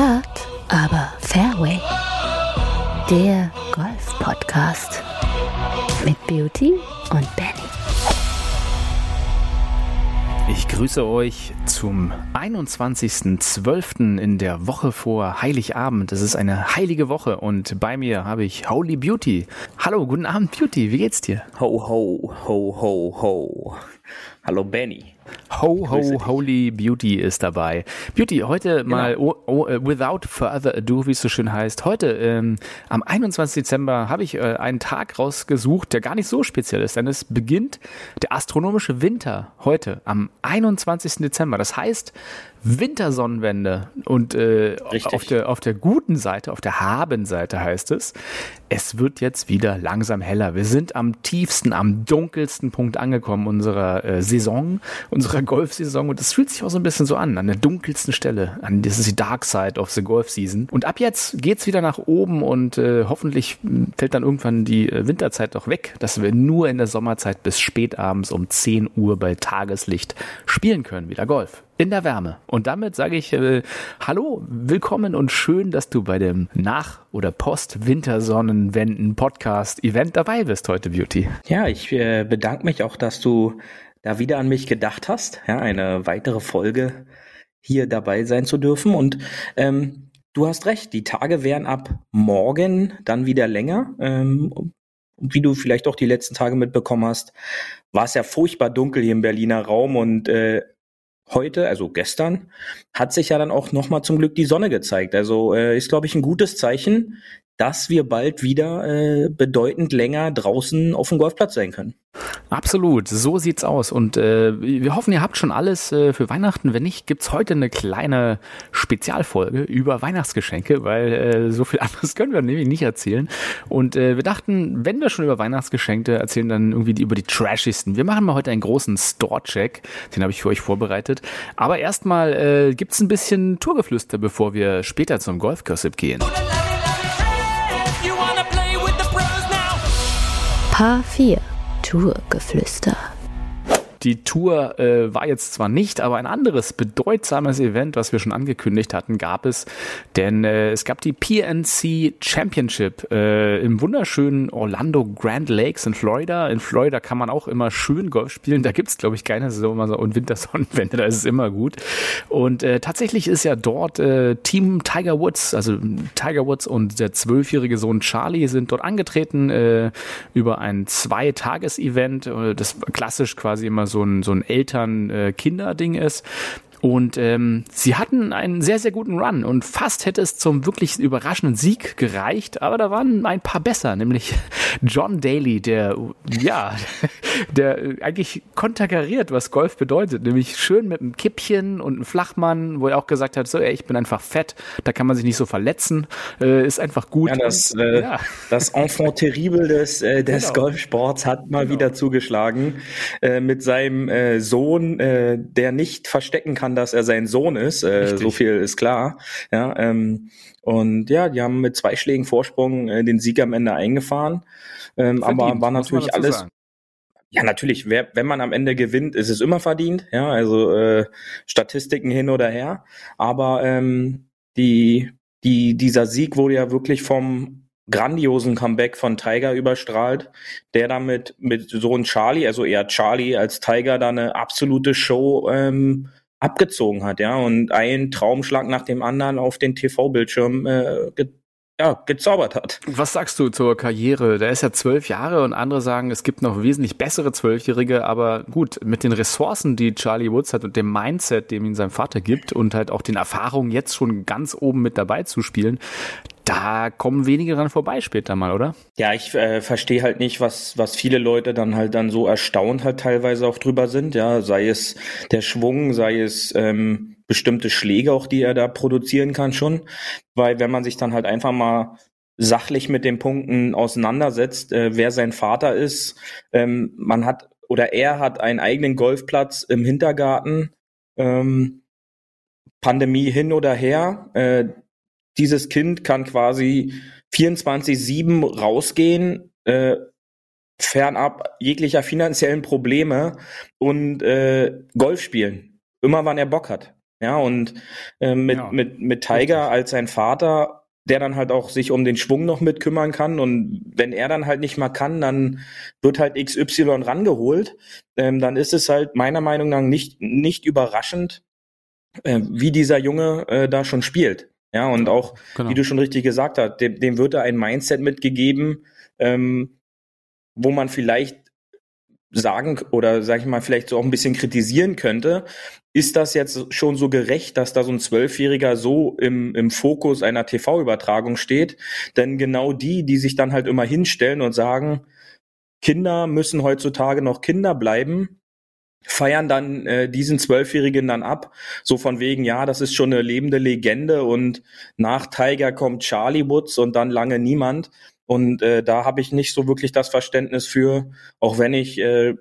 Hard, aber Fairway. Der Golf-Podcast mit Beauty und Benny. Ich grüße euch zum 21.12. in der Woche vor Heiligabend. Es ist eine heilige Woche und bei mir habe ich Holy Beauty. Hallo, guten Abend Beauty, wie geht's dir? Ho, ho, ho, ho, ho. Hallo Benny. Ho, ho, holy Beauty ist dabei. Beauty, heute Genau. mal oh, oh, without further ado, wie es so schön heißt. Heute, ähm, am 21. Dezember, habe ich äh, einen Tag rausgesucht, der gar nicht so speziell ist, denn es beginnt der astronomische Winter heute, am 21. Dezember. Das heißt, Wintersonnenwende. Und äh, auf, der, auf der guten Seite, auf der Habenseite heißt es, es wird jetzt wieder langsam heller. Wir sind am tiefsten, am dunkelsten Punkt angekommen unserer äh, Saison, unserer Golfsaison. Und es fühlt sich auch so ein bisschen so an, an der dunkelsten Stelle. An, das ist die Dark Side of the Golf Season. Und ab jetzt geht's wieder nach oben und äh, hoffentlich fällt dann irgendwann die äh, Winterzeit doch weg, dass wir nur in der Sommerzeit bis spätabends um 10 Uhr bei Tageslicht spielen können, wieder Golf in der Wärme. Und damit sage ich äh, Hallo, willkommen und schön, dass du bei dem Nach- oder Post-Wintersonnenwenden-Podcast-Event dabei bist heute, Beauty. Ja, ich äh, bedanke mich auch, dass du da wieder an mich gedacht hast, ja, eine weitere Folge hier dabei sein zu dürfen. Und ähm, du hast recht, die Tage werden ab morgen dann wieder länger. Ähm, wie du vielleicht auch die letzten Tage mitbekommen hast, war es ja furchtbar dunkel hier im Berliner Raum und äh, heute, also gestern, hat sich ja dann auch nochmal zum Glück die Sonne gezeigt. Also äh, ist, glaube ich, ein gutes Zeichen, dass wir bald wieder äh, bedeutend länger draußen auf dem Golfplatz sein können. Absolut, so sieht's aus. Und äh, wir hoffen, ihr habt schon alles äh, für Weihnachten. Wenn nicht, gibt's heute eine kleine Spezialfolge über Weihnachtsgeschenke, weil äh, so viel anderes können wir nämlich nicht erzählen. Und äh, wir dachten, wenn wir schon über Weihnachtsgeschenke erzählen, dann irgendwie die, über die trashigsten. Wir machen mal heute einen großen Store-Check. Den habe ich für euch vorbereitet. Aber erstmal äh, gibt's ein bisschen Tourgeflüster, bevor wir später zum Golfgossip gehen. H4 Tourgeflüster. Die Tour äh, war jetzt zwar nicht, aber ein anderes bedeutsames Event, was wir schon angekündigt hatten, gab es. Denn äh, es gab die PNC Championship äh, im wunderschönen Orlando Grand Lakes in Florida. In Florida kann man auch immer schön Golf spielen. Da gibt's glaube ich, keine Sommer- und Wintersonnenwende. Da ist es immer gut. Und äh, tatsächlich ist ja dort äh, Team Tiger Woods, also Tiger Woods und der zwölfjährige Sohn Charlie sind dort angetreten äh, über ein Zwei-Tages-Event, äh, das klassisch quasi immer so ein, so ein Eltern-Kinder-Ding ist. Und ähm, sie hatten einen sehr, sehr guten Run und fast hätte es zum wirklich überraschenden Sieg gereicht, aber da waren ein paar besser, nämlich John Daly, der, ja, der eigentlich konterkariert, was Golf bedeutet, nämlich schön mit einem Kippchen und einem Flachmann, wo er auch gesagt hat, so, ey, ich bin einfach fett, da kann man sich nicht so verletzen, äh, ist einfach gut. Ja, das, Und, äh, ja. das Enfant terrible des, äh, des Genau. Golfsports hat mal wieder zugeschlagen äh, mit seinem äh, Sohn, äh, der nicht verstecken kann, dass er sein Sohn ist. Äh, so viel ist klar. Ja, ähm, und ja, die haben mit zwei Schlägen Vorsprung äh, den Sieg am Ende eingefahren. Ähm, aber war natürlich alles. sagen. Ja, natürlich. Wer, wenn man am Ende gewinnt, ist es immer verdient. Ja, also äh, Statistiken hin oder her. Aber ähm, die, die, dieser Sieg wurde ja wirklich vom grandiosen Comeback von Tiger überstrahlt, der damit mit Sohn Charlie, also eher Charlie als Tiger, da eine absolute Show ähm, abgezogen hat, ja, und einen Traumschlag nach dem anderen auf den TV-Bildschirm äh, ge ja, gezaubert hat. Was sagst du zur Karriere? Der ist ja zwölf Jahre und andere sagen, es gibt noch wesentlich bessere Zwölfjährige, aber gut, mit den Ressourcen, die Charlie Woods hat und dem Mindset, dem ihn sein Vater gibt und halt auch den Erfahrungen, jetzt schon ganz oben mit dabei zu spielen, da kommen wenige dran vorbei später mal, oder? Ja, ich äh, verstehe halt nicht, was, was viele Leute dann halt dann so erstaunt halt teilweise auch drüber sind, ja, sei es der Schwung, sei es ähm, bestimmte Schläge auch, die er da produzieren kann schon, weil wenn man sich dann halt einfach mal sachlich mit den Punkten auseinandersetzt, äh, wer sein Vater ist, ähm, man hat oder er hat einen eigenen Golfplatz im Hintergarten, ähm, Pandemie hin oder her, äh, dieses Kind kann quasi 24-7 rausgehen, äh, fernab jeglicher finanziellen Probleme und äh, Golf spielen. Immer wann er Bock hat. Ja, und äh, mit, Ja, mit, mit Tiger richtig. als sein Vater, der dann halt auch sich um den Schwung noch mit kümmern kann. Und wenn er dann halt nicht mal kann, dann wird halt XY rangeholt. Ähm, dann ist es halt meiner Meinung nach nicht, nicht überraschend, äh, wie dieser Junge äh, da schon spielt. Ja, und auch, Genau. wie du schon richtig gesagt hast, dem, dem wird da ein Mindset mitgegeben, ähm, wo man vielleicht sagen oder sag ich mal vielleicht so auch ein bisschen kritisieren könnte, ist das jetzt schon so gerecht, dass da so ein Zwölfjähriger so im, im Fokus einer TV-Übertragung steht? Denn genau die, die sich dann halt immer hinstellen und sagen, Kinder müssen heutzutage noch Kinder bleiben, feiern dann äh, diesen Zwölfjährigen dann ab, so von wegen, ja, das ist schon eine lebende Legende und nach Tiger kommt Charlie Woods und dann lange niemand. Und äh, da habe ich nicht so wirklich das Verständnis für, auch wenn ich äh,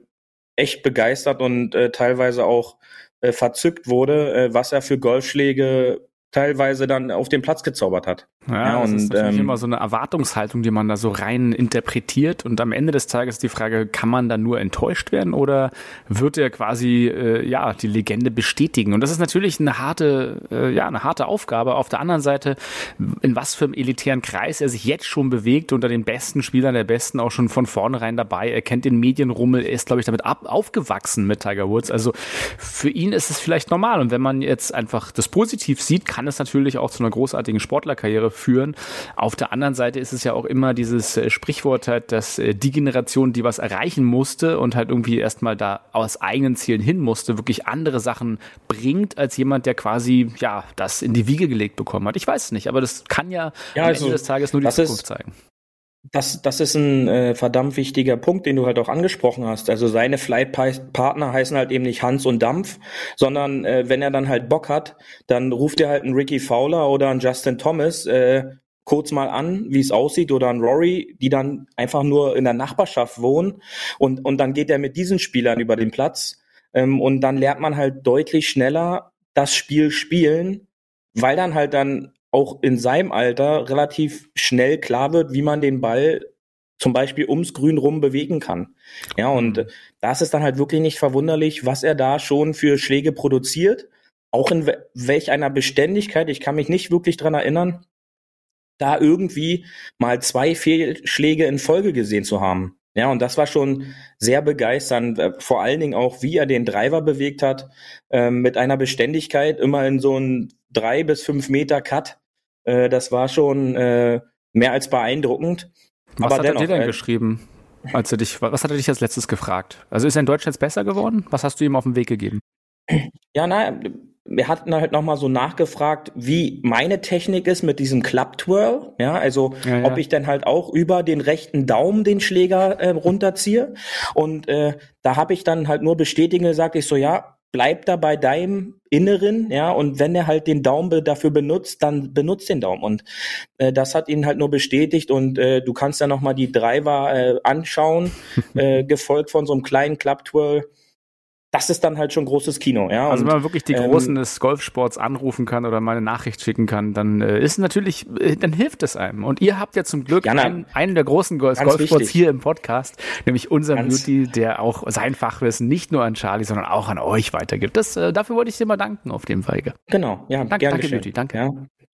echt begeistert und äh, teilweise auch äh, verzückt wurde, äh, was er für Golfschläge teilweise dann auf den Platz gezaubert hat. Ja, Ja, das ist und, natürlich ähm, immer so eine Erwartungshaltung, die man da so rein interpretiert. Und am Ende des Tages ist die Frage, kann man dann nur enttäuscht werden oder wird er quasi äh, ja die Legende bestätigen? Und das ist natürlich eine harte, äh, ja, eine harte Aufgabe. Auf der anderen Seite, in was für einem elitären Kreis er sich jetzt schon bewegt, unter den besten Spielern der Besten auch schon von vornherein dabei. Er kennt den Medienrummel, er ist, glaube ich, damit ab, aufgewachsen mit Tiger Woods. Also für ihn ist es vielleicht normal. Und wenn man jetzt einfach das positiv sieht, kann es natürlich auch zu einer großartigen Sportlerkarriere führen. Auf der anderen Seite ist es ja auch immer dieses äh, Sprichwort halt, dass äh, die Generation, die was erreichen musste und halt irgendwie erstmal da aus eigenen Zielen hin musste, wirklich andere Sachen bringt als jemand, der quasi ja das in die Wiege gelegt bekommen hat. Ich weiß es nicht, aber das kann ja, Ja, am also, Ende des Tages nur die das ist- Zukunft zeigen. Das, das ist ein äh, verdammt wichtiger Punkt, den du halt auch angesprochen hast. Also seine Flightpartner heißen halt eben nicht Hans und Dampf, sondern äh, wenn er dann halt Bock hat, dann ruft er halt einen Ricky Fowler oder einen Justin Thomas äh, kurz mal an, wie es aussieht, oder einen Rory, die dann einfach nur in der Nachbarschaft wohnen und, und dann geht er mit diesen Spielern über den Platz ähm, und dann lernt man halt deutlich schneller das Spiel spielen, weil dann halt dann auch in seinem Alter relativ schnell klar wird, wie man den Ball zum Beispiel ums Grün rum bewegen kann. Ja, und äh, da ist dann halt wirklich nicht verwunderlich, was er da schon für Schläge produziert, auch in we- welch einer Beständigkeit, ich kann mich nicht wirklich dran erinnern, da irgendwie mal zwei Fehlschläge in Folge gesehen zu haben. Ja, und das war schon sehr begeisternd, äh, vor allen Dingen auch, wie er den Driver bewegt hat, ähm, mit einer Beständigkeit immer in so einen drei bis fünf Meter Cut. Äh, das war schon äh, mehr als beeindruckend. Was Aber hat dennoch, er dir denn äh, geschrieben? Als er dich, was hat er dich als letztes gefragt? Also ist er in Deutsch jetzt besser geworden? Was hast du ihm auf den Weg gegeben? Ja, na, wir hatten halt nochmal so nachgefragt, wie meine Technik ist mit diesem Club Twirl. Ja, also Ja, ja. ob ich dann halt auch über den rechten Daumen den Schläger äh, runterziehe. Und äh, da habe ich dann halt nur bestätigen gesagt, ich so, ja, bleib da bei deinem Inneren, ja, und wenn er halt den Daumen be- dafür benutzt, dann benutzt den Daumen. Und äh, das hat ihn halt nur bestätigt und äh, du kannst dann nochmal die Driver äh, anschauen, äh, gefolgt von so einem kleinen Club Twirl. Das ist dann halt schon großes Kino, ja. Also wenn man wirklich die ähm, Großen des Golfsports anrufen kann oder mal eine Nachricht schicken kann, dann äh, ist natürlich, äh, dann hilft es einem. Und ihr habt ja zum Glück Ja, na, einen, einen der großen Golf Golfsports wichtig. hier im Podcast, nämlich unser Ganz- Beauty, der auch sein Fachwissen nicht nur an Charlie, sondern auch an euch weitergibt. Das, äh, dafür wollte ich dir mal danken auf dem Wege. Genau, ja, Danke, danke, geschehen. Beauty, danke. Ja,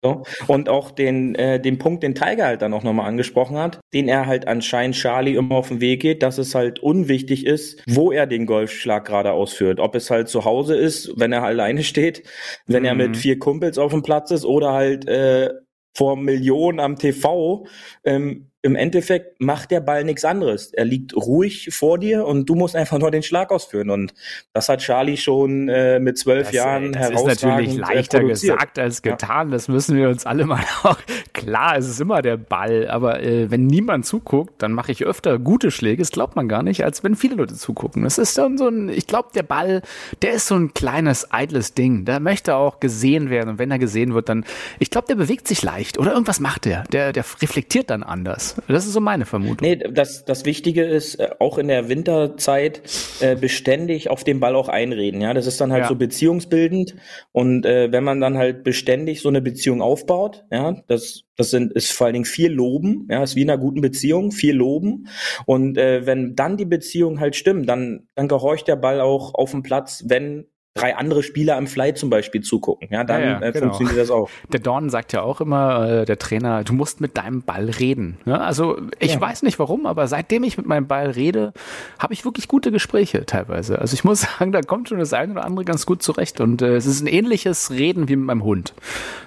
so. Und auch den, äh, den Punkt, den Tiger halt dann auch nochmal angesprochen hat, den er halt anscheinend Charlie immer auf den Weg geht, dass es halt unwichtig ist, wo er den Golfschlag gerade ausführt. Ob es halt zu Hause ist, wenn er alleine steht, wenn er Mhm. mit vier Kumpels auf dem Platz ist oder halt äh, vor Millionen am TV. Ähm, Im Endeffekt macht der Ball nichts anderes. Er liegt ruhig vor dir und du musst einfach nur den Schlag ausführen. Und das hat Charlie schon äh, mit zwölf Das, Jahren äh, das ist herausragend natürlich äh, leichter produziert. gesagt als getan. Das müssen wir uns alle mal auch. Klar, es ist immer der Ball, aber äh, wenn niemand zuguckt, dann mache ich öfter gute Schläge. Das glaubt man gar nicht, als wenn viele Leute zugucken. Das ist dann so ein, ich glaube, der Ball, der ist so ein kleines, eitles Ding. Der möchte auch gesehen werden. Und wenn er gesehen wird, dann, ich glaube, der bewegt sich leicht oder irgendwas macht er. Der, der reflektiert dann anders. Das ist so meine Vermutung. Nee, das, das Wichtige ist, äh, auch in der Winterzeit äh, beständig auf den Ball auch einreden. Ja, das ist dann halt Ja. so beziehungsbildend. Und äh, wenn man dann halt beständig so eine Beziehung aufbaut, ja, das, das sind, ist vor allen Dingen viel Loben, ja, ist wie in einer guten Beziehung, viel Loben. Und äh, wenn dann die Beziehung halt stimmt, dann, dann gehorcht der Ball auch auf dem Platz, wenn drei andere Spieler im Flight zum Beispiel zugucken. Ja, dann Ja, ja, äh, genau. funktioniert das auch. Der Dorn sagt ja auch immer, äh, der Trainer, du musst mit deinem Ball reden. Ja, also ich weiß nicht warum, aber seitdem ich mit meinem Ball rede, habe ich wirklich gute Gespräche teilweise. Also ich muss sagen, da kommt schon das eine oder andere ganz gut zurecht. Und äh, es ist ein ähnliches Reden wie mit meinem Hund.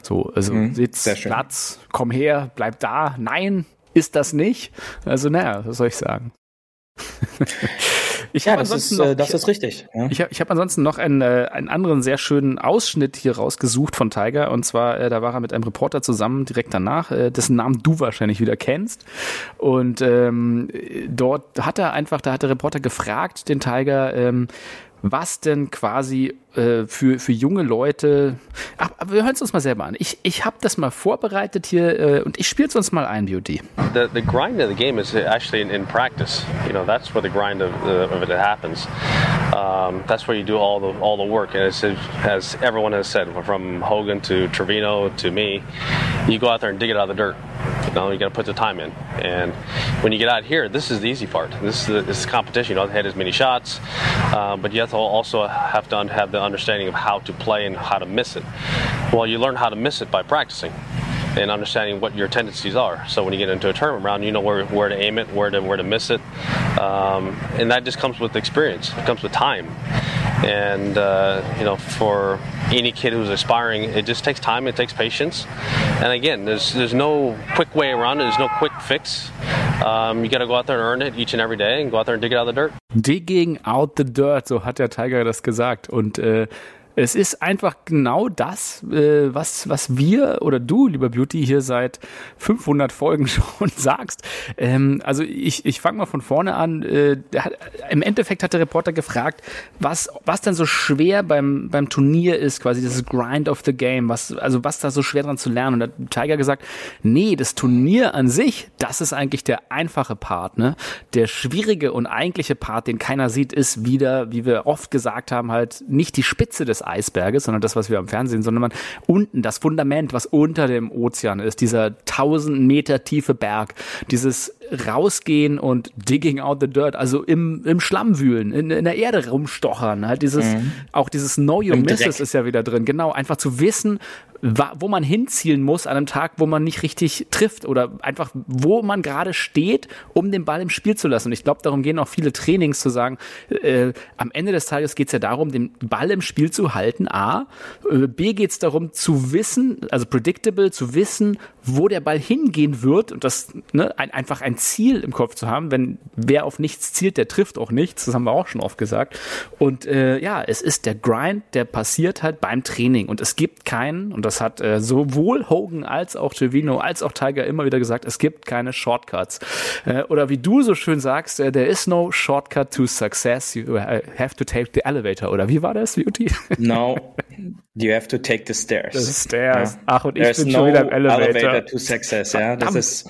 So, also Sitz, Mhm. schön. Platz, komm her, bleib da. Nein, ist das nicht. Also naja, was soll ich sagen? ich Ja, das ist, noch- äh, das ist richtig. Ja. ich habe ich hab ansonsten noch einen, äh, einen anderen sehr schönen Ausschnitt hier rausgesucht von Tiger. Und zwar, äh, da war er mit einem Reporter zusammen direkt danach, äh, dessen Namen du wahrscheinlich wieder kennst. Und ähm, dort hat er einfach, da hat der Reporter gefragt, den Tiger, ähm, was denn quasi äh, für, für junge Leute. Ach, wir hören es uns mal selber an. Ich, ich habe das mal vorbereitet hier äh, und ich spiele es uns mal ein, Beauty. the, the grind of the game is actually in, in practice. You know, that's where the grind of, uh, of it happens. Um, that's where you do all the all the work. And it's, as everyone has said, from Hogan to Trevino to me, you go out there and dig it out of the dirt. Know, you got to put the time in. And when you get out here, this is the easy part. This is the, this is competition. You don't hit as many shots, uh, but you have to also have to have the understanding of how to play and how to miss it. Well, you learn how to miss it by practicing and understanding what your tendencies are. So when you get into a tournament round, you know where, where to aim it, where to where to miss it, um, and that just comes with experience. It comes with time, and uh, you know for any kid who's aspiring, it just takes time. It takes patience, and again, there's there's no quick way around it. There's no quick fix. Um, you got to go out there and earn it each and every day, and go out there and dig it out of the dirt. Digging out the dirt, so hat der Tiger das gesagt. Und äh, es ist einfach genau das, äh, was, was wir oder du, lieber Beauty, hier seit 500 Folgen schon sagst. Ähm, also ich, ich fange mal von vorne an. Äh, hat, Im Endeffekt hat der Reporter gefragt, was, was denn so schwer beim, beim Turnier ist, quasi dieses Grind of the Game, was, also was da so schwer dran zu lernen. Und da hat Tiger gesagt, nee, das Turnier an sich, das ist eigentlich der einfache Part, ne? Der schwierige und eigentliche Part, den keiner sieht, ist wieder, wie wir oft gesagt haben, halt nicht die Spitze des Eisberges, sondern das, was wir am Fernsehen, sondern man unten, das Fundament, was unter dem Ozean ist, dieser tausend Meter tiefe Berg, dieses rausgehen und digging out the dirt, also im, im Schlamm wühlen, in, in der Erde rumstochern, halt dieses, auch dieses Know Your Im Misses Dreck. ist ja wieder drin, genau, einfach zu wissen, wo man hinzielen muss an einem Tag, wo man nicht richtig trifft oder einfach, wo man gerade steht, um den Ball im Spiel zu lassen. Und ich glaube, darum gehen auch viele Trainings zu sagen, äh, am Ende des Tages geht es ja darum, den Ball im Spiel zu halten, A. Äh, B geht es darum zu wissen, also predictable, zu wissen, wo der Ball hingehen wird und das ne, ein, einfach ein Ziel im Kopf zu haben. Wenn wer auf nichts zielt, der trifft auch nichts. Das haben wir auch schon oft gesagt. Und äh, ja, es ist der Grind, der passiert halt beim Training. Und es gibt keinen, und das hat äh, sowohl Hogan als auch Trevino als auch Tiger immer wieder gesagt, es gibt keine Shortcuts. Äh, oder wie du so schön sagst, äh, there is no shortcut to success. You uh, have to take the elevator. Oder wie war das, Beauty? Now you have to take the stairs. The stairs. Ja. Ach, und ich There's bin no schon wieder im Elevator. to success. Ja, das ist,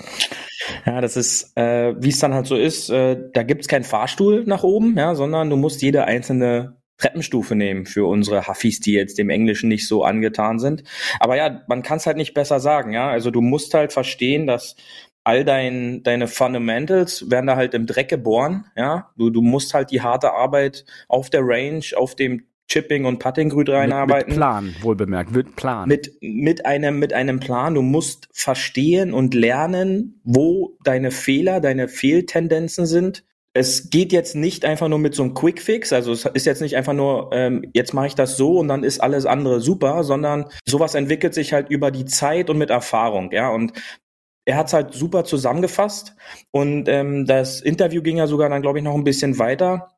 ja, das ist, äh, wie es dann halt so ist. Äh, da gibt's keinen Fahrstuhl nach oben, ja, sondern du musst jede einzelne Treppenstufe nehmen für unsere Huffis, die jetzt dem Englischen nicht so angetan sind. Aber ja, man kann es halt nicht besser sagen, ja. Also du musst halt verstehen, dass all dein, deine Fundamentals werden da halt im Dreck geboren, ja. Du, du musst halt die harte Arbeit auf der Range, auf dem Chipping und Putting-Grün Mit, reinarbeiten mit Plan, wohl bemerkt, mit Plan. mit, mit einem, mit einem Plan. Du musst verstehen und lernen, wo deine Fehler, deine Fehltendenzen sind. Es geht jetzt nicht einfach nur mit so einem Quickfix, also es ist jetzt nicht einfach nur, ähm, jetzt mache ich das so und dann ist alles andere super, sondern sowas entwickelt sich halt über die Zeit und mit Erfahrung, ja. Und er hat es halt super zusammengefasst und ähm, das Interview ging ja sogar dann, glaube ich, noch ein bisschen weiter.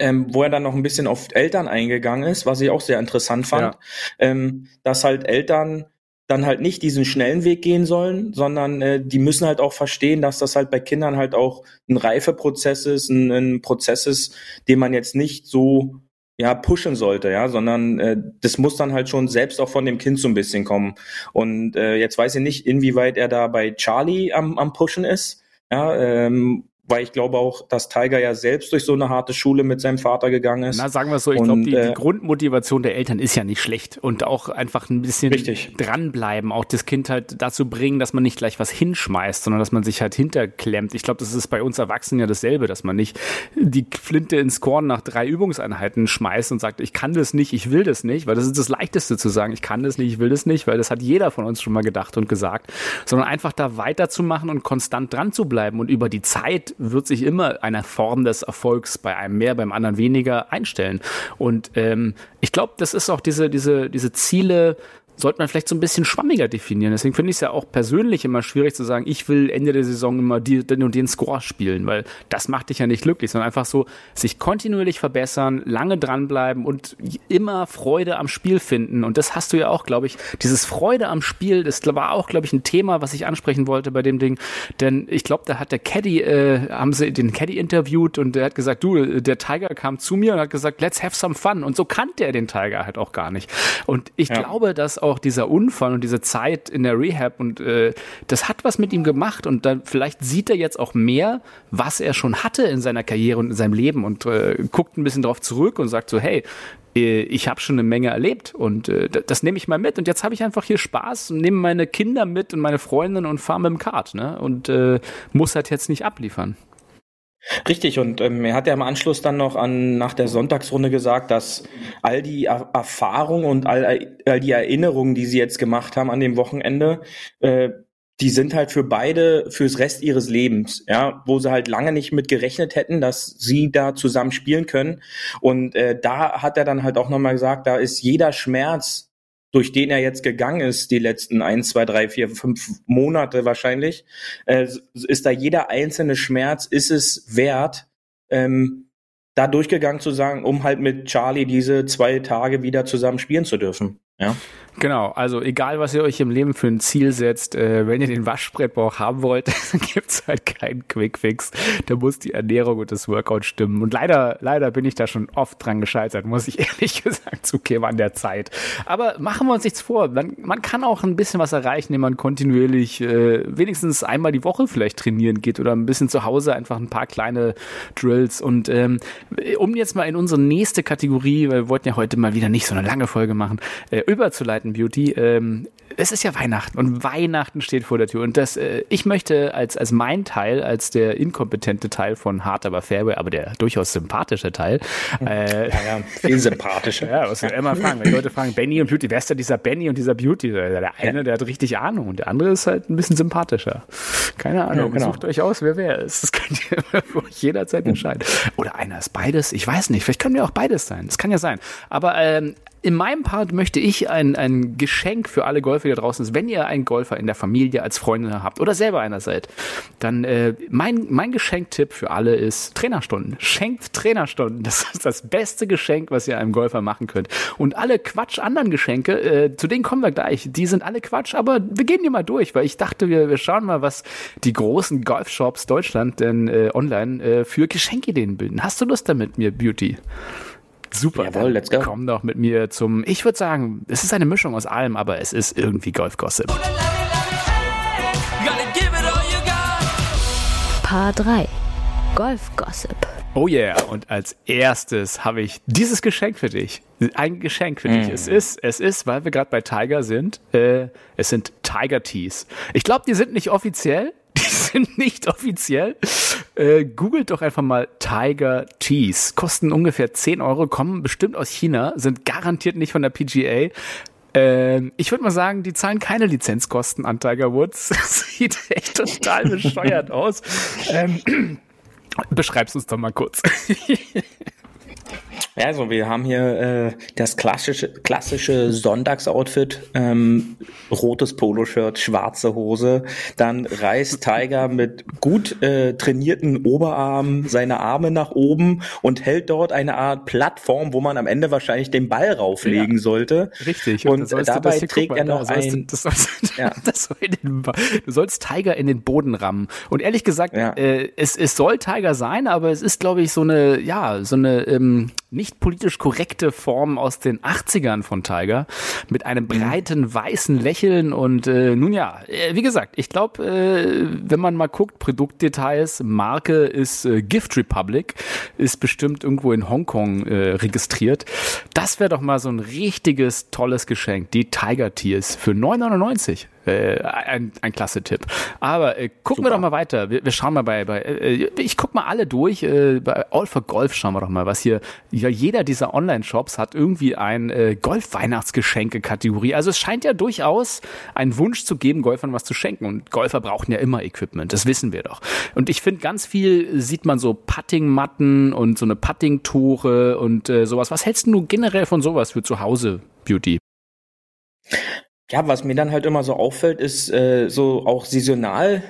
Ähm, wo er dann noch ein bisschen auf Eltern eingegangen ist, was ich auch sehr interessant fand, Ja. ähm, dass halt Eltern dann halt nicht diesen schnellen Weg gehen sollen, sondern äh, die müssen halt auch verstehen, dass das halt bei Kindern halt auch ein Reifeprozess ist, ein, ein Prozess ist, den man jetzt nicht so ja pushen sollte, ja, sondern äh, das muss dann halt schon selbst auch von dem Kind so ein bisschen kommen. Und äh, jetzt weiß ich nicht, inwieweit er da bei Charlie am, am pushen ist, ja, ähm, weil ich glaube auch, dass Tiger ja selbst durch so eine harte Schule mit seinem Vater gegangen ist. Na, sagen wir es so, ich glaube, die, äh, die Grundmotivation der Eltern ist ja nicht schlecht und auch einfach ein bisschen Richtig. dranbleiben, auch das Kind halt dazu bringen, dass man nicht gleich was hinschmeißt, sondern dass man sich halt hinterklemmt. Ich glaube, das ist bei uns Erwachsenen ja dasselbe, dass man nicht die Flinte ins Korn nach drei Übungseinheiten schmeißt und sagt, ich kann das nicht, ich will das nicht, weil das ist das Leichteste zu sagen, ich kann das nicht, ich will das nicht, weil das hat jeder von uns schon mal gedacht und gesagt, sondern einfach da weiterzumachen und konstant dran zu bleiben und über die Zeit wird sich immer eine Form des Erfolgs bei einem mehr, beim anderen weniger einstellen. Und ähm, ich glaube, das ist auch diese, diese, diese Ziele, sollte man vielleicht so ein bisschen schwammiger definieren. Deswegen finde ich es ja auch persönlich immer schwierig zu sagen, ich will Ende der Saison immer die, den und den Score spielen, weil das macht dich ja nicht glücklich, sondern einfach so sich kontinuierlich verbessern, lange dranbleiben und immer Freude am Spiel finden. Und das hast du ja auch, glaube ich, dieses Freude am Spiel, das war auch, glaube ich, ein Thema, was ich ansprechen wollte bei dem Ding. Denn ich glaube, da hat der Caddy, äh, haben sie den Caddy interviewt und der hat gesagt, du, der Tiger kam zu mir und hat gesagt, let's have some fun. Und so kannte er den Tiger halt auch gar nicht. Und ich Ja. glaube, dass auch dieser Unfall und diese Zeit in der Rehab und äh, das hat was mit ihm gemacht und dann vielleicht sieht er jetzt auch mehr, was er schon hatte in seiner Karriere und in seinem Leben und äh, guckt ein bisschen drauf zurück und sagt so, hey, äh, ich habe schon eine Menge erlebt und äh, das, nehme ich mal mit und jetzt habe ich einfach hier Spaß und nehme meine Kinder mit und meine Freundin und fahre mit dem Kart ne? und äh, muss halt jetzt nicht abliefern. Richtig, und ähm, er hat ja im Anschluss dann noch an nach der Sonntagsrunde gesagt, dass all die er Erfahrungen und all, all die Erinnerungen, die sie jetzt gemacht haben an dem Wochenende, äh, die sind halt für beide fürs Rest ihres Lebens, ja, wo sie halt lange nicht mit gerechnet hätten, dass sie da zusammen spielen können. Und äh, da hat er dann halt auch nochmal gesagt, da ist jeder Schmerz, durch den er jetzt gegangen ist, die letzten eins, zwei, drei, vier, fünf Monate wahrscheinlich, äh, ist da jeder einzelne Schmerz, ist es wert, ähm, da durchgegangen zu sagen, um halt mit Charlie diese zwei Tage wieder zusammen spielen zu dürfen. Ja. Genau, also egal, was ihr euch im Leben für ein Ziel setzt, äh, wenn ihr den Waschbrettbauch haben wollt, dann gibt's halt keinen Quickfix. Da muss die Ernährung und das Workout stimmen. Und leider, leider bin ich da schon oft dran gescheitert, muss ich ehrlich gesagt zugeben an der Zeit. Aber machen wir uns nichts vor. Man, man kann auch ein bisschen was erreichen, indem man kontinuierlich äh, wenigstens einmal die Woche vielleicht trainieren geht oder ein bisschen zu Hause einfach ein paar kleine Drills. Und ähm, um jetzt mal in unsere nächste Kategorie, weil wir wollten ja heute mal wieder nicht so eine lange Folge machen, äh, überzuleiten, Beauty. Ähm, es ist ja Weihnachten und Weihnachten steht vor der Tür. Und das, äh, ich möchte als, als mein Teil, als der inkompetente Teil von Hard aber Fairway, aber der durchaus sympathische Teil, äh, Ja, ja, viel sympathischer. ja, was wir immer fragen, wenn die Leute fragen, Benny und Beauty, wer ist denn dieser Benny und dieser Beauty? Der eine, der hat richtig Ahnung und der andere ist halt ein bisschen sympathischer. Keine Ahnung, Ja, genau. sucht euch aus, wer wer ist. Das könnt ihr euch jederzeit entscheiden. Oder einer ist beides, ich weiß nicht, vielleicht können wir auch beides sein, das kann ja sein. Aber ähm, in meinem Part möchte ich ein, ein Geschenk für alle Golfer, da draußen ist. Wenn ihr einen Golfer in der Familie als Freundin habt oder selber einer seid, dann äh, mein, mein Geschenktipp für alle ist Trainerstunden. Schenkt Trainerstunden. Das ist das beste Geschenk, was ihr einem Golfer machen könnt. Und alle Quatsch anderen Geschenke, äh, zu denen kommen wir gleich. Die sind alle Quatsch, aber wir gehen die mal durch, weil ich dachte, wir, wir schauen mal, was die großen Golfshops Deutschland denn äh, online äh, für Geschenkideen bilden. Hast du Lust damit, mir Beauty? Super. Jawohl, dann let's go. Komm doch mit mir zum, ich würde sagen, es ist eine Mischung aus allem, aber es ist irgendwie Golf-Gossip. You gotta give it all you got. Paar 3. Golf-Gossip. Oh yeah, und als erstes habe ich dieses Geschenk für dich. Ein Geschenk für dich. Es ist, es ist, weil wir gerade bei Tiger sind, äh, es sind Tiger Tees. Ich glaube, die sind nicht offiziell. Die sind nicht offiziell. Äh, googelt doch einfach mal Tiger Tees. Kosten ungefähr 10 Euro, kommen bestimmt aus China, sind garantiert nicht von der PGA. Ähm, ich würde mal sagen, die zahlen keine Lizenzkosten an Tiger Woods. Das sieht echt total bescheuert aus. Ähm, beschreib's uns doch mal kurz. Ja, also wir haben hier äh, das klassische, klassische Sonntagsoutfit, ähm, rotes Poloshirt, schwarze Hose, dann reißt Tiger mit gut äh, trainierten Oberarmen seine Arme nach oben und hält dort eine Art Plattform, wo man am Ende wahrscheinlich den Ball rauflegen Ja. sollte. Richtig. Und du das dabei trägt mal, er da noch du- ein, Das sollst, Ja. soll den, du sollst Tiger in den Boden rammen. Und ehrlich gesagt, Ja. äh, es, es soll Tiger sein, aber es ist, glaube ich, so eine, ja, so eine, ähm, nicht politisch korrekte Form aus den 80ern von Tiger mit einem breiten weißen Lächeln und äh, nun ja, äh, wie gesagt, ich glaube, äh, wenn man mal guckt, Produktdetails, Marke ist äh, Gift Republic, ist bestimmt irgendwo in Hongkong äh, registriert. Das wäre doch mal so ein richtiges tolles Geschenk, die Tiger Tears für 9,99. Äh, ein, ein klasse Tipp. Aber äh, gucken wir doch mal weiter. Wir, wir schauen mal bei, bei äh, ich guck mal alle durch. Äh, bei All for Golf schauen wir doch mal, was hier. Ja, jeder dieser Online-Shops hat irgendwie ein äh, Golf-Weihnachtsgeschenke-Kategorie. Also es scheint ja durchaus einen Wunsch zu geben, Golfern was zu schenken. Und Golfer brauchen ja immer Equipment. Das wissen wir doch. Und ich finde, ganz viel sieht man so Putting-Matten und so eine Putting-Tore und äh, sowas. Was hältst du generell von sowas für zu Hause, Beauty? Ja, was mir dann halt immer so auffällt, ist äh, so auch saisonal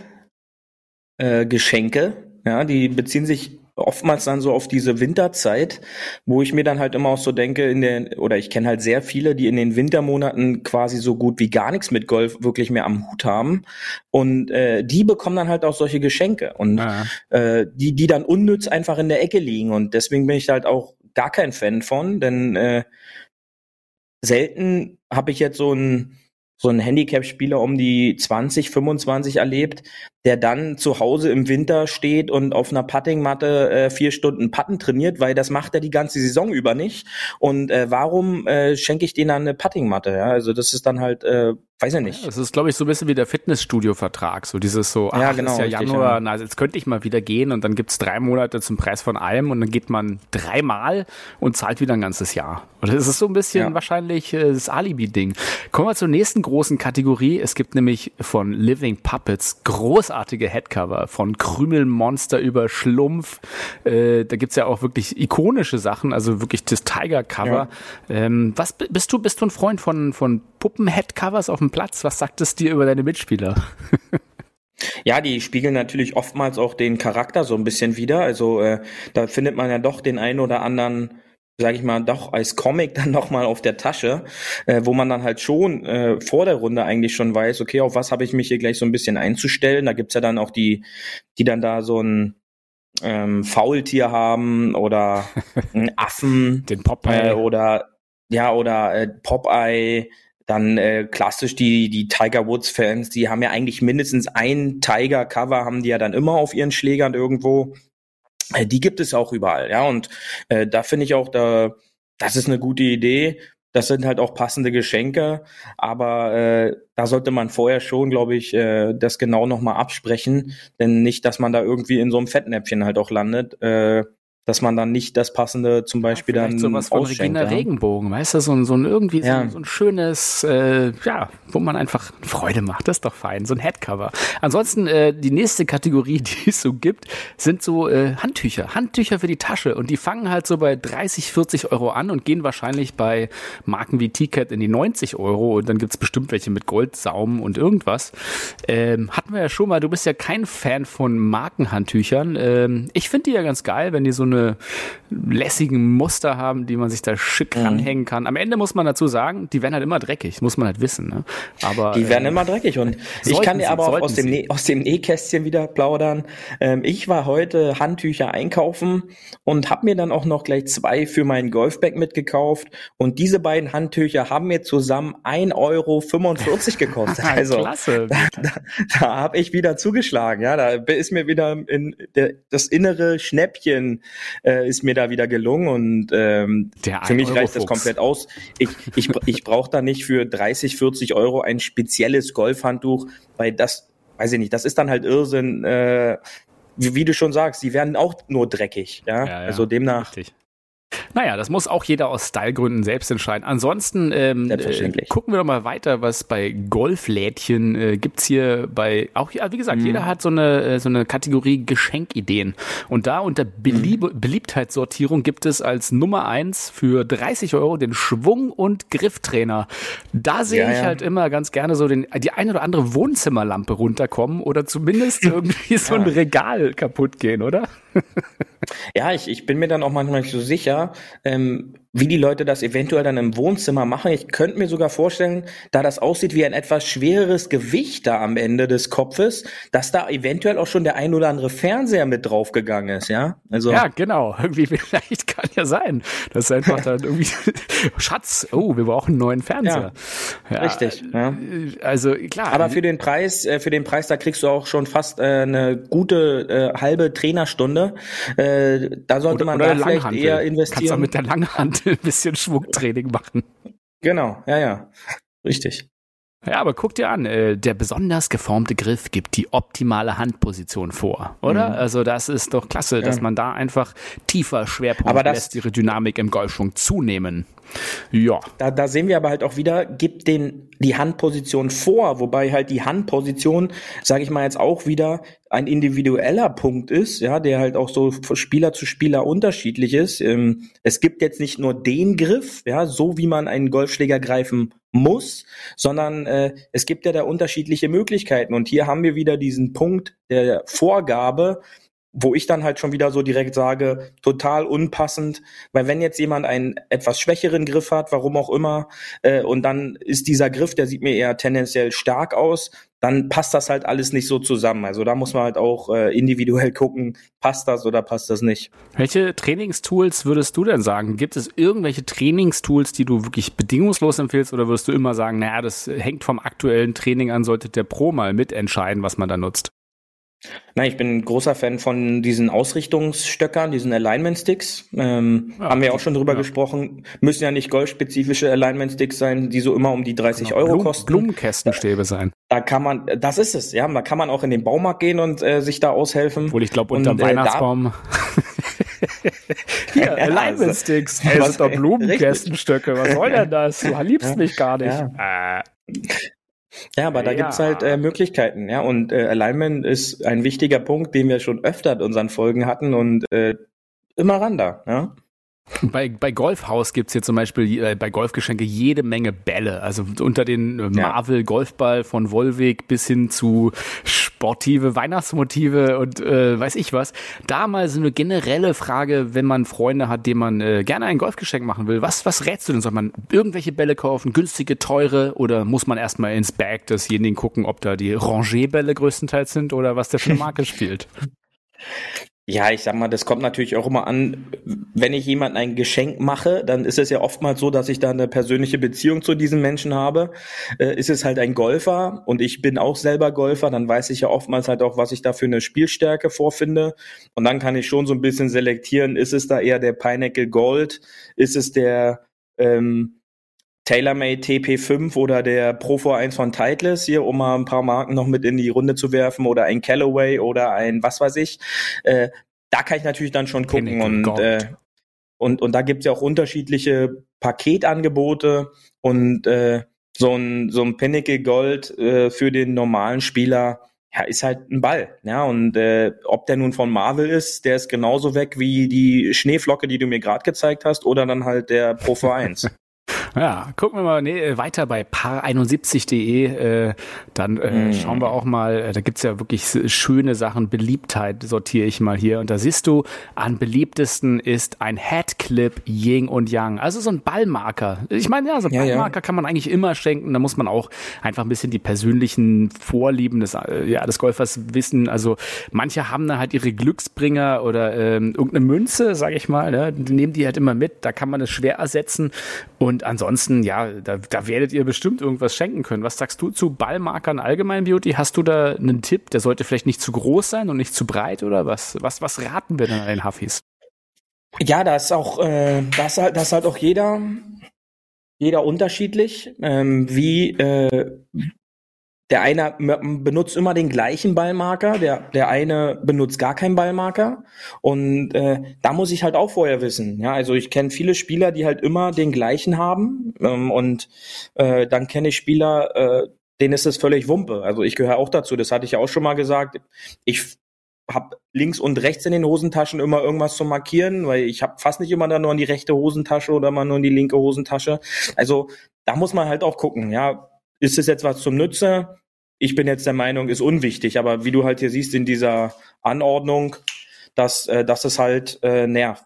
äh, Geschenke. Ja, die beziehen sich oftmals dann so auf diese Winterzeit, wo ich mir dann halt immer auch so denke, in der, oder ich kenne halt sehr viele, die in den Wintermonaten quasi so gut wie gar nichts mit Golf wirklich mehr am Hut haben. Und äh, die bekommen dann halt auch solche Geschenke und Ja. äh, die, die dann unnütz einfach in der Ecke liegen. Und deswegen bin ich halt auch gar kein Fan von, denn äh, selten habe ich jetzt so einen so einen Handicap-Spieler um die 20, 25 erlebt, der dann zu Hause im Winter steht und auf einer Puttingmatte äh, vier Stunden Putten trainiert, weil das macht er die ganze Saison über nicht. Und äh, warum äh, schenke ich denen dann eine Puttingmatte? Ja, also das ist dann halt, äh, weiß ich nicht. Das ist, glaube ich, so ein bisschen wie der Fitnessstudio-Vertrag. So dieses so, ach, Ja, genau, ist ja richtig, Januar, ja. na, also jetzt könnte ich mal wieder gehen und dann gibt's drei Monate zum Preis von einem und dann geht man dreimal und zahlt wieder ein ganzes Jahr. Und das ist so ein bisschen Ja. wahrscheinlich äh, das Alibi-Ding. Kommen wir zur nächsten großen Kategorie. Es gibt nämlich von Living Puppets großartige Headcover, von Krümelmonster über Schlumpf. Äh, da gibt's ja auch wirklich ikonische Sachen, also wirklich das Tiger-Cover. Ähm, was bist du? Bist du ein Freund von, von Puppen-Headcovers auf dem Platz? Was sagt es dir über deine Mitspieler? Ja, die spiegeln natürlich oftmals auch den Charakter so ein bisschen wieder. Also äh, da findet man ja doch den einen oder anderen, sage ich mal, doch als Comic dann noch mal auf der Tasche, äh, wo man dann halt schon äh, vor der Runde eigentlich schon weiß, okay, auf was habe ich mich hier gleich so ein bisschen einzustellen. Da gibt's ja dann auch die, die dann da so ein ähm, Faultier haben oder einen Affen Den Popeye. äh, oder ja oder äh, Popeye dann äh, klassisch die die Tiger Woods Fans die haben ja eigentlich mindestens ein Tiger Cover haben die ja dann immer auf ihren Schlägern irgendwo äh, die gibt es auch überall ja und äh, da finde ich auch da das ist eine gute Idee. Das sind halt auch passende Geschenke, aber äh, da sollte man vorher schon, glaube ich, äh, das genau nochmal absprechen, denn nicht, dass man da irgendwie in so einem Fettnäpfchen halt auch landet, äh, dass man dann nicht das passende zum Beispiel Vielleicht dann sowas von ausschenkt. Regina ja. Regenbogen, weißt du, so ein, so ein irgendwie so, Ja. ein- so ein schönes, äh, ja, wo man einfach Freude macht, das ist doch fein, so ein Headcover. Ansonsten, äh, die nächste Kategorie, die es so gibt, sind so äh, Handtücher, Handtücher für die Tasche und die fangen halt so bei 30, 40 Euro an und gehen wahrscheinlich bei Marken wie T-Cat in die 90 Euro und dann gibt's bestimmt welche mit Goldsaum und irgendwas. Ähm, hatten wir ja schon mal, du bist ja kein Fan von Markenhandtüchern. Ähm, ich finde die ja ganz geil, wenn die so eine lässigen Muster haben, die man sich da schick Mhm. ranhängen kann. Am Ende muss man dazu sagen, die werden halt immer dreckig, muss man halt wissen. Ne? Aber Die werden äh, immer dreckig und ich kann dir aber auch aus dem. Nä- aus dem Nähkästchen wieder plaudern. Ähm, ich war heute Handtücher einkaufen und habe mir dann auch noch gleich zwei für meinen Golfbag mitgekauft und diese beiden Handtücher haben mir zusammen 1,45 Euro gekostet. Also klasse. da, da, da habe ich wieder zugeschlagen. Ja, da ist mir wieder in der, das innere Schnäppchen äh, ist mir da wieder gelungen und ähm, für mich 1 reicht das Euro Fuchs. komplett aus. Ich, ich, ich brauche da nicht für 30, 40 Euro ein spezielles Golfhandtuch, weil das, weiß ich nicht, das ist dann halt Irrsinn. Äh, wie, wie du schon sagst, die werden auch nur dreckig. Ja, Ja, ja, also demnach. Richtig. Naja, das muss auch jeder aus Stylegründen selbst entscheiden. Ansonsten ähm, äh, gucken wir doch mal weiter, was bei Golflädchen äh, gibt's hier bei, auch ja, wie gesagt, Mhm. jeder hat so eine, äh, so eine Kategorie Geschenkideen. Und da unter Belieb Beliebtheitssortierung gibt es als Nummer eins für 30 Euro den Schwung- und Grifftrainer. Da sehe Ja, ich ja. halt immer ganz gerne so den, die eine oder andere Wohnzimmerlampe runterkommen oder zumindest irgendwie so ein Regal kaputt gehen, oder? Ja, ich, ich bin mir dann auch manchmal nicht so sicher, ähm, wie die Leute das eventuell dann im Wohnzimmer machen. Ich könnte mir sogar vorstellen, da das aussieht wie ein etwas schwereres Gewicht da am Ende des Kopfes, dass da eventuell auch schon der ein oder andere Fernseher mit draufgegangen ist, ja? Also Ja, genau. Irgendwie vielleicht kann ja sein. Das ist einfach dann irgendwie, Schatz, oh, wir brauchen einen neuen Fernseher. Ja, richtig, ja. Also klar. Aber für den Preis, äh, für den Preis, da kriegst du auch schon fast äh, eine gute äh, halbe Trainerstunde. Äh, da sollte man da vielleicht eher Kannst auch investieren. mit der Langhantel ein bisschen Schwungtraining machen. Genau, ja, ja. Richtig. Ja, aber guck dir an, äh, der besonders geformte Griff gibt die optimale Handposition vor, oder? Mhm. Also das ist doch klasse, dass man da einfach tiefer Schwerpunkt Aber das- lässt ihre Dynamik im Golfschwung zunehmen. Ja, Da, da sehen wir aber halt auch wieder, gibt den die Handposition vor, wobei halt die Handposition, sage ich mal jetzt auch wieder, ein individueller Punkt ist, ja, der halt auch so von Spieler zu Spieler unterschiedlich ist. Ähm, es gibt jetzt nicht nur den Griff, ja, so wie man einen Golfschläger greifen muss, sondern äh, es gibt ja da unterschiedliche Möglichkeiten. Und hier haben wir wieder diesen Punkt der Vorgabe, wo ich dann halt schon wieder so direkt sage, total unpassend, weil wenn jetzt jemand einen etwas schwächeren Griff hat, warum auch immer, äh, und dann ist dieser Griff, der sieht mir eher tendenziell stark aus, dann passt das halt alles nicht so zusammen. Also da muss man halt auch äh, individuell gucken, passt das oder passt das nicht. welche Trainingstools würdest du denn sagen? Gibt es irgendwelche Trainingstools, die du wirklich bedingungslos empfiehlst oder würdest du immer sagen, naja, das hängt vom aktuellen Training an, sollte der Pro mal mitentscheiden, was man da nutzt? Na, ich bin ein großer Fan von diesen Ausrichtungsstöckern, diesen Alignment Sticks. Ähm, Ja, haben wir auch schon drüber ja. gesprochen. Müssen ja nicht golfspezifische Alignment Sticks sein, die so immer um die 30 Euro Blum- kosten. Blumenkästenstäbe sein. Da kann man, das ist es, ja. Da kann man auch in den Baumarkt gehen und äh, sich da aushelfen. Obwohl ich glaube, Und, unterm äh, da- Weihnachtsbaum. Hier, Ja, Alignment also, Sticks. Hey, was- das sind doch Blumenkästenstöcke. Was soll denn das? Du liebst mich gar nicht. Äh, Ja, aber da Ja. gibt's halt äh, Möglichkeiten, ja. Und äh, Alignment ist ein wichtiger Punkt, den wir schon öfter in unseren Folgen hatten und äh, immer ran da, ja. Bei, bei Golfhaus gibt's hier zum Beispiel äh, bei Golfgeschenke jede Menge Bälle. Also unter den äh. Marvel Golfball von Volvic bis hin zu sportive Weihnachtsmotive und äh, weiß ich was. Da mal so eine generelle Frage, wenn man Freunde hat, denen man äh, gerne ein Golfgeschenk machen will. Was, was rätst du denn? Soll man irgendwelche Bälle kaufen, günstige, teure oder muss man erstmal ins Bag desjenigen gucken, ob da die Rangé-Bälle größtenteils sind oder was der für eine Marke spielt? Ja, ich sag mal, das kommt natürlich auch immer an, wenn ich jemandem ein Geschenk mache, dann ist es ja oftmals so, dass ich da eine persönliche Beziehung zu diesem Menschen habe. Äh, ist es halt ein Golfer und ich bin auch selber Golfer, dann weiß ich ja oftmals halt auch, was ich da für eine Spielstärke vorfinde. Und dann kann ich schon so ein bisschen selektieren, ist es da eher der Pineapple Gold, ist es der ähm, TaylorMade TP5 oder der Pro V1 von Titleist hier, um mal ein paar Marken noch mit in die Runde zu werfen oder ein Callaway oder ein was weiß ich. Äh, da kann ich natürlich dann schon gucken und, äh, und und da gibt's ja auch unterschiedliche Paketangebote und äh, so ein so ein Pinnacle Gold äh, für den normalen Spieler ja, ist halt ein Ball, ja, und äh, ob der nun von Marvel ist, der ist genauso weg wie die Schneeflocke, die du mir gerade gezeigt hast, oder dann halt der Pro V1. Ja, gucken wir mal nee, äh, weiter bei par71.de. Äh, dann äh, Mhm. schauen wir auch mal, äh, da gibt's ja wirklich schöne Sachen. Beliebtheit sortiere ich mal hier. Und da siehst du, am beliebtesten ist ein Headclip Yin und Yang. Also so ein Ballmarker. Ich meine, ja, so ein Ja, ja. Ballmarker kann man eigentlich immer schenken. Da muss man auch einfach ein bisschen die persönlichen Vorlieben des, äh, ja, des Golfers wissen. Also manche haben da halt ihre Glücksbringer oder ähm, irgendeine Münze, sage ich mal. Ne? Die nehmen die halt immer mit. Da kann man es schwer ersetzen. Und ansonsten, ja, da, da werdet ihr bestimmt irgendwas schenken können. Was sagst du zu Ballmarkern allgemein, Beauty? Hast du da einen Tipp? Der sollte vielleicht nicht zu groß sein und nicht zu breit oder was? Was, was raten wir denn an den Huffis? Ja, da ist auch, äh, da ist halt, da ist halt auch jeder, jeder unterschiedlich. Ähm, wie äh, der eine benutzt immer den gleichen Ballmarker, der der eine benutzt gar keinen Ballmarker und äh, da muss ich halt auch vorher wissen. Ja, also ich kenne viele Spieler, die halt immer den gleichen haben ähm, und äh, dann kenne ich Spieler, äh, denen ist es völlig Wumpe. Also ich gehöre auch dazu. Das hatte ich ja auch schon mal gesagt. Ich hab links und rechts in den Hosentaschen immer irgendwas zu markieren, weil ich habe fast nicht immer dann nur in die rechte Hosentasche oder mal nur in die linke Hosentasche. Also da muss man halt auch gucken, ja, ist es jetzt was zum Nütze? Ich bin jetzt der Meinung, ist unwichtig, aber wie du halt hier siehst in dieser Anordnung, dass, äh, dass es halt äh, nervt.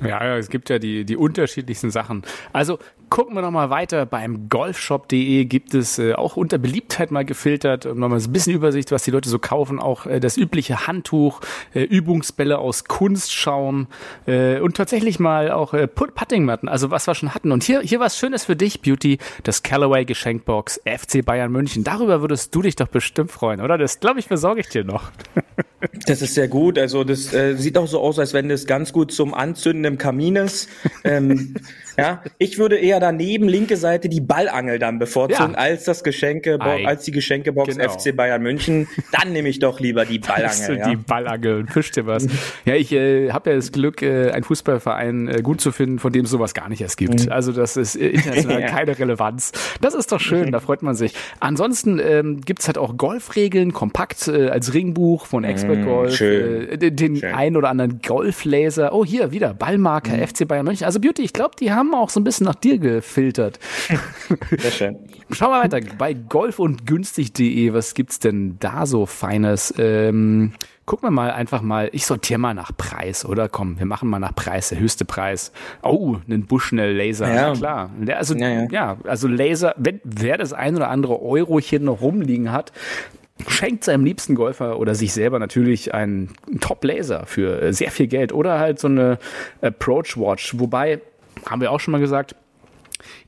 Ja, ja, es gibt ja die, die unterschiedlichsten Sachen. Also gucken wir nochmal weiter. Beim golfshop.de gibt es äh, auch unter Beliebtheit mal gefiltert und nochmal so ein bisschen Übersicht, was die Leute so kaufen. Auch äh, das übliche Handtuch, äh, Übungsbälle aus Kunstschaum äh, und tatsächlich mal auch äh, Put- Puttingmatten, also was wir schon hatten. Und hier, hier was Schönes für dich, Beauty, das Callaway Geschenkbox FC Bayern München. Darüber würdest du dich doch bestimmt freuen, oder? Das glaube ich besorge ich dir noch. Das ist sehr gut. Also das äh, sieht auch so aus, als wenn das ganz gut zum Anzünden im Kamin ist. Ähm, ja, ich würde eher daneben linke Seite die Ballangel dann bevorzugen Ja. als das Geschenke, Ei. als die Geschenkebox Genau. FC Bayern München. Dann nehme ich doch lieber die Ballangel. die Ja. Ballangel und fisch dir was. Ja, ich äh, habe ja das Glück, äh, einen Fußballverein äh, gut zu finden, von dem es sowas gar nicht erst gibt. Also das ist äh, international Ja. keine Relevanz. Das ist doch schön, da freut man sich. Ansonsten ähm, gibt's halt auch Golfregeln, kompakt äh, als Ringbuch von Expert Golf, schön. äh, den, Schön. ein oder anderen Golflaser. Oh, hier wieder Ballmarker FC Bayern München. Also Beauty, ich glaube, die haben auch so ein bisschen nach dir gefiltert. Sehr schön. Schauen wir weiter. Bei golf und günstig.de, was gibt's denn da so Feines? Ähm, gucken wir mal einfach mal, ich sortiere mal nach Preis, oder? Komm, wir machen mal nach Preis, der höchste Preis. Oh, einen Bushnell Laser, ja, klar. Der, also, ja, Ja, ja. ja. also Laser, wenn, wer das ein oder andere Eurochen noch rumliegen hat, schenkt seinem liebsten Golfer oder sich selber natürlich einen Top-Laser für äh, sehr viel Geld oder halt so eine Approach Watch. Wobei, haben wir auch schon mal gesagt,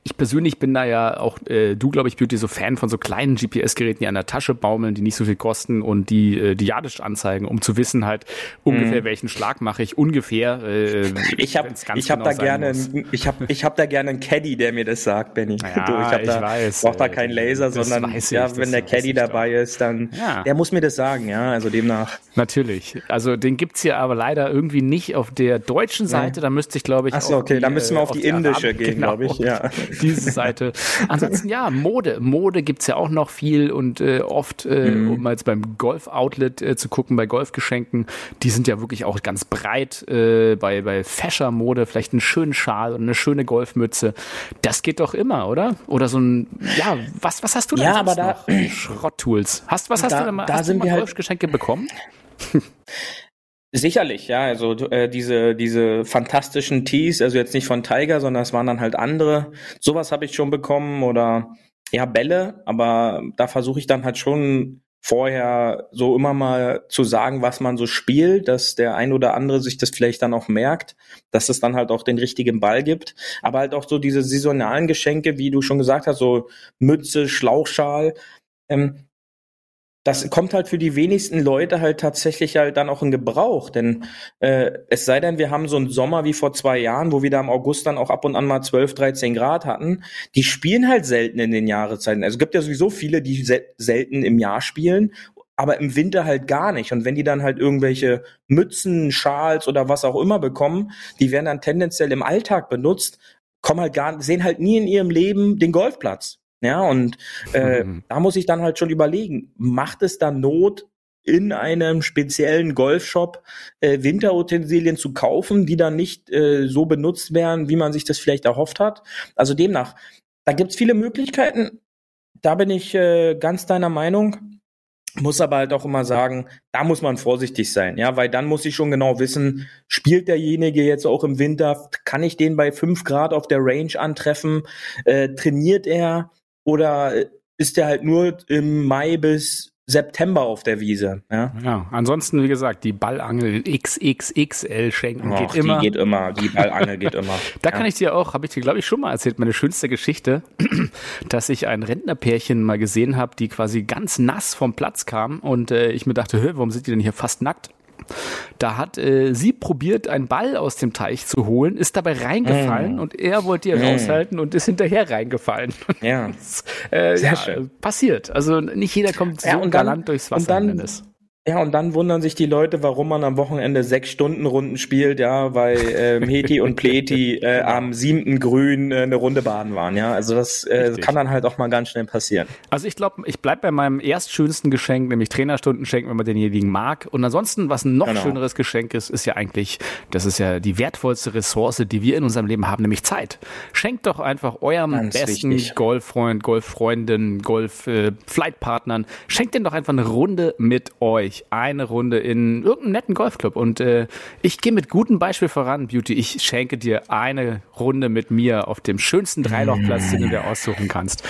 ich persönlich bin da ja auch, äh, du glaube ich, Beauty, so Fan von so kleinen GPS-Geräten, die an der Tasche baumeln, die nicht so viel kosten und die äh, diadisch anzeigen, um zu wissen halt ungefähr, welchen Schlag mache ich ungefähr. Äh, Mhm. Ich habe ich hab genau da gerne ich habe ich hab da gerne einen Caddy, der mir das sagt, Benny. Ja, du, ich hab ich da, weiß, brauch da äh, keinen Laser, sondern ich, ja, wenn der Caddy dabei ist, dann Ja. der muss mir das sagen, ja, also demnach. Natürlich. Also den gibt's hier aber leider irgendwie nicht auf der deutschen Seite. Da müsste ich, glaube ich, Ach so, auf okay, die, dann müssen wir äh, auf die indische Arab- gehen, genau, glaube ich, ja. Diese Seite. Ansonsten ja, Mode. Mode gibt's ja auch noch viel und äh, oft, äh, Mhm. um mal jetzt beim Golf-Outlet äh, zu gucken, bei Golfgeschenken, die sind ja wirklich auch ganz breit. Äh, bei bei Fashion-Mode vielleicht einen schönen Schal und eine schöne Golfmütze. Das geht doch immer, oder? Oder so ein, ja, was, was hast du denn Ja, aber da- noch? Schrotttools. Hast, was hast Da- du denn mal, da hast sind du mal wir halt- Golfgeschenke bekommen? Sicherlich, ja, also äh, diese diese fantastischen Tees, also jetzt nicht von Tiger, sondern es waren dann halt andere. Sowas habe ich schon bekommen oder ja Bälle, aber da versuche ich dann halt schon vorher so immer mal zu sagen, was man so spielt, dass der ein oder andere sich das vielleicht dann auch merkt, dass es dann halt auch den richtigen Ball gibt, aber halt auch so diese saisonalen Geschenke, wie du schon gesagt hast, so Mütze, Schlauchschal, ähm, das kommt halt für die wenigsten Leute halt tatsächlich halt dann auch in Gebrauch. Denn äh, es sei denn, wir haben so einen Sommer wie vor zwei Jahren, wo wir da im August dann auch ab und an mal 12, 13 Grad hatten. Die spielen halt selten in den Jahreszeiten. Also es gibt ja sowieso viele, die sel selten im Jahr spielen, aber im Winter halt gar nicht. Und wenn die dann halt irgendwelche Mützen, Schals oder was auch immer bekommen, die werden dann tendenziell im Alltag benutzt, kommen halt gar, sehen halt nie in ihrem Leben den Golfplatz. Ja, und äh, Mhm. da muss ich dann halt schon überlegen, macht es dann Not, in einem speziellen Golfshop äh, Winterutensilien zu kaufen, die dann nicht äh, so benutzt werden, wie man sich das vielleicht erhofft hat? Also demnach, da gibt's viele Möglichkeiten. Da bin ich äh, ganz deiner Meinung. Muss aber halt auch immer sagen, da muss man vorsichtig sein, ja, weil dann muss ich schon genau wissen, spielt derjenige jetzt auch im Winter, kann ich den bei fünf Grad auf der Range antreffen, äh, trainiert er oder ist er halt nur im Mai bis September auf der Wiese, ja? Ja, ansonsten, wie gesagt, die Ballangel XXXL schenken Och, geht immer. Die geht immer, die Ballangel geht immer. Da ja. kann ich dir auch, habe ich dir, glaube ich, schon mal erzählt, meine schönste Geschichte, dass ich ein Rentnerpärchen mal gesehen habe, die quasi ganz nass vom Platz kam und äh, ich mir dachte, hör, warum sind die denn hier fast nackt? Da hat äh, sie probiert, einen Ball aus dem Teich zu holen, ist dabei reingefallen Mm. und er wollte ihr raushalten und ist hinterher reingefallen. Ja. äh, Sehr ja, schön. Passiert. Also nicht jeder kommt so Ja, dann- galant durchs Wasser. und dann-. Ja, und dann wundern sich die Leute, warum man am Wochenende sechs Stunden Runden spielt, ja, weil ähm, Heti und Pleti äh, am siebten Grün äh, eine Runde baden waren, ja. Also das äh, kann dann halt auch mal ganz schnell passieren. Also ich glaube, ich bleib bei meinem erstschönsten Geschenk, nämlich Trainerstunden schenken, wenn man denjenigen mag. Und ansonsten, was ein noch Genau. schöneres Geschenk ist, ist ja eigentlich, das ist ja die wertvollste Ressource, die wir in unserem Leben haben, nämlich Zeit. Schenkt doch einfach eurem Ganz besten wichtig. Golffreund, Golffreundin, Golf-Flightpartnern, schenkt denen doch einfach eine Runde mit euch. Euch eine Runde in irgendeinem netten Golfclub. Und äh, ich gehe mit gutem Beispiel voran, Beauty. Ich schenke dir eine Runde mit mir auf dem schönsten Dreilochplatz, den du dir aussuchen kannst.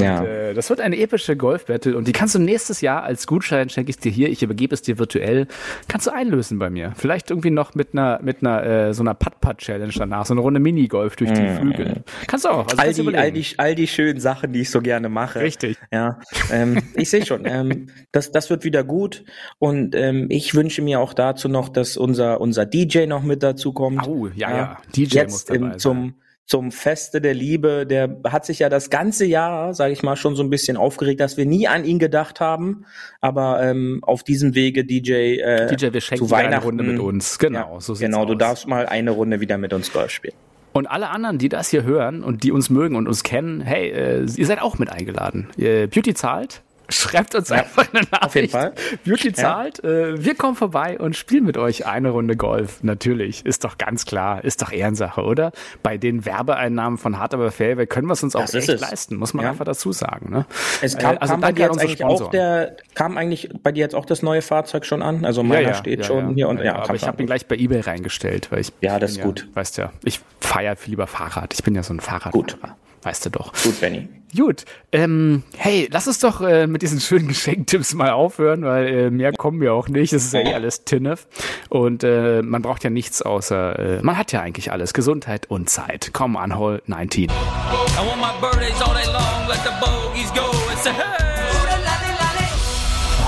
Ja. Und, äh, das wird eine epische Golfbattle und die kannst du nächstes Jahr als Gutschein schenke ich dir hier. Ich übergebe es dir virtuell. Kannst du einlösen bei mir. Vielleicht irgendwie noch mit einer mit einer äh, so einer Putt-Putt-Challenge danach, so eine Runde Minigolf durch die Flügel. Kannst du auch. Also all, die, all, die, all die schönen Sachen, die ich so gerne mache. Richtig. Ja, ähm, ich sehe schon. Ähm, das, das wird wieder gut. Und ähm, ich wünsche mir auch dazu noch, dass unser, unser DJ noch mit dazu kommt. Au, ja, ja. DJ Jetzt muss dabei im, sein. zum, zum Feste der Liebe, der hat sich ja das ganze Jahr, sage ich mal, schon so ein bisschen aufgeregt, dass wir nie an ihn gedacht haben. Aber ähm, auf diesem Wege, DJ, äh, DJ, wir schenken zu dir eine Weihnachten Runde mit uns. Genau, ja, so Genau, du aus. darfst mal eine Runde wieder mit uns Golf spielen. Und alle anderen, die das hier hören und die uns mögen und uns kennen, hey, äh, ihr seid auch mit eingeladen. Äh, Beauty zahlt. Schreibt uns einfach eine Nachricht. auf jeden Fall. Beauty zahlt. Äh, wir kommen vorbei und spielen mit euch eine Runde Golf. Natürlich. Ist doch ganz klar. Ist doch Ehrensache, oder? Bei den Werbeeinnahmen von Hard Aber Fairway können wir es uns auch Das echt leisten. Muss man Ja. einfach dazu sagen. Ne? Es kam, Äh, also kam bei dir jetzt eigentlich auch der, kam eigentlich bei dir jetzt auch das neue Fahrzeug schon an? Also meiner steht schon hier und ja, aber kam ich habe ihn gleich bei eBay reingestellt, weil ich Ja, das ist gut. Weißt ja, ich feiere viel lieber Fahrrad. Ich bin ja so ein Fahrradfahrer. Gut. Weißt du doch. Gut, Benny. Gut, ähm, hey, lass uns doch äh, mit diesen schönen Geschenktipps mal aufhören, weil äh, mehr kommen wir auch nicht. Das ist ja eh alles Tinnef. Und äh, man braucht ja nichts außer, äh, man hat ja eigentlich alles. Gesundheit und Zeit. Komm an, Hole 19. I want my birthdays all day long, let the bogeys go and say, hey!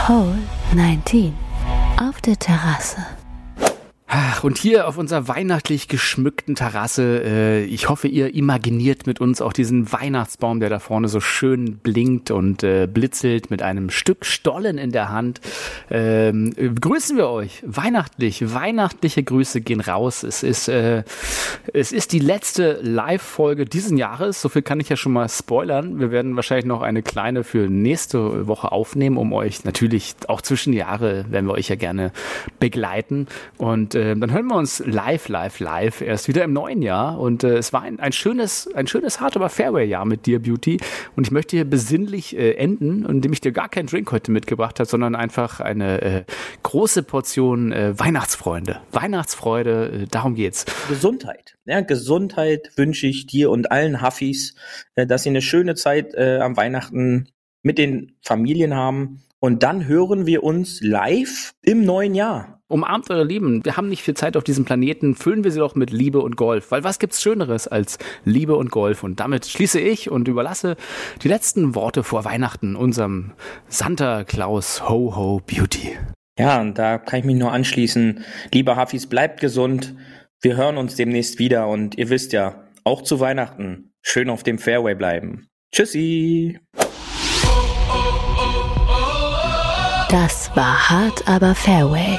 Hole 19. Auf der Terrasse. Ach, und hier auf unserer weihnachtlich geschmückten Terrasse, äh, ich hoffe, ihr imaginiert mit uns auch diesen Weihnachtsbaum, der da vorne so schön blinkt und äh, blitzelt mit einem Stück Stollen in der Hand. Ähm, äh, grüßen wir euch weihnachtlich. Weihnachtliche Grüße gehen raus. Es ist, äh, es ist die letzte Live-Folge diesen Jahres. So viel kann ich ja schon mal spoilern. Wir werden wahrscheinlich noch eine kleine für nächste Woche aufnehmen, um euch natürlich auch zwischen Jahre, werden wir euch ja gerne begleiten. Und äh, dann hören wir uns live, live, live erst wieder im neuen Jahr. Und äh, es war ein, ein schönes, ein schönes Hard aber Fairway-Jahr mit dir, Beauty. Und ich möchte hier besinnlich äh, enden, indem ich dir gar keinen Drink heute mitgebracht habe, sondern einfach eine äh, große Portion äh, Weihnachtsfreunde. Weihnachtsfreude, äh, darum geht's. Gesundheit. Ja, Gesundheit wünsche ich dir und allen Huffis, äh, dass sie eine schöne Zeit äh, am Weihnachten mit den Familien haben. Und dann hören wir uns live im neuen Jahr. Umarmt eure Lieben. Wir haben nicht viel Zeit auf diesem Planeten. Füllen wir sie doch mit Liebe und Golf. Weil was gibt's Schöneres als Liebe und Golf? Und damit schließe ich und überlasse die letzten Worte vor Weihnachten unserem Santa Claus Ho Ho Beauty. Ja, und da kann ich mich nur anschließen. Lieber Huffis, bleibt gesund. Wir hören uns demnächst wieder. Und ihr wisst ja, auch zu Weihnachten schön auf dem Fairway bleiben. Tschüssi. Das war hart, aber Fairway.